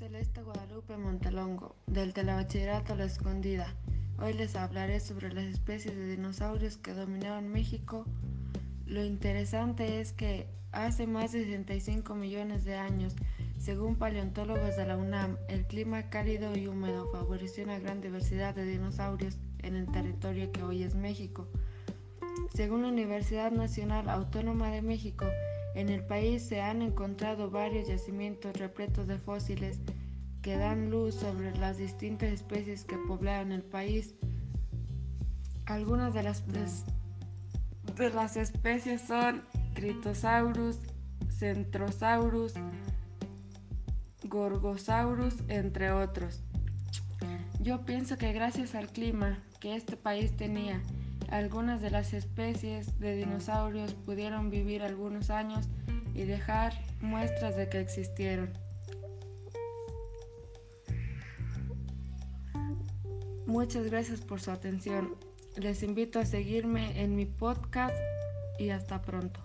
Maestra Guadalupe Montelongo, del Telebachillerato La Escondida. Hoy les hablaré sobre las especies de dinosaurios que dominaron México. Lo interesante es que hace más de 65 millones de años, según paleontólogos de la UNAM, el clima cálido y húmedo favoreció una gran diversidad de dinosaurios en el territorio que hoy es México. Según la Universidad Nacional Autónoma de México, en el país se han encontrado varios yacimientos repletos de fósiles que dan luz sobre las distintas especies que poblaban el país. Algunas de las, de las especies son Critosaurus, Centrosaurus, Gorgosaurus, entre otros. Yo pienso que gracias al clima que este país tenía, algunas de las especies de dinosaurios pudieron vivir algunos años y dejar muestras de que existieron. Muchas gracias por su atención. Les invito a seguirme en mi podcast y hasta pronto.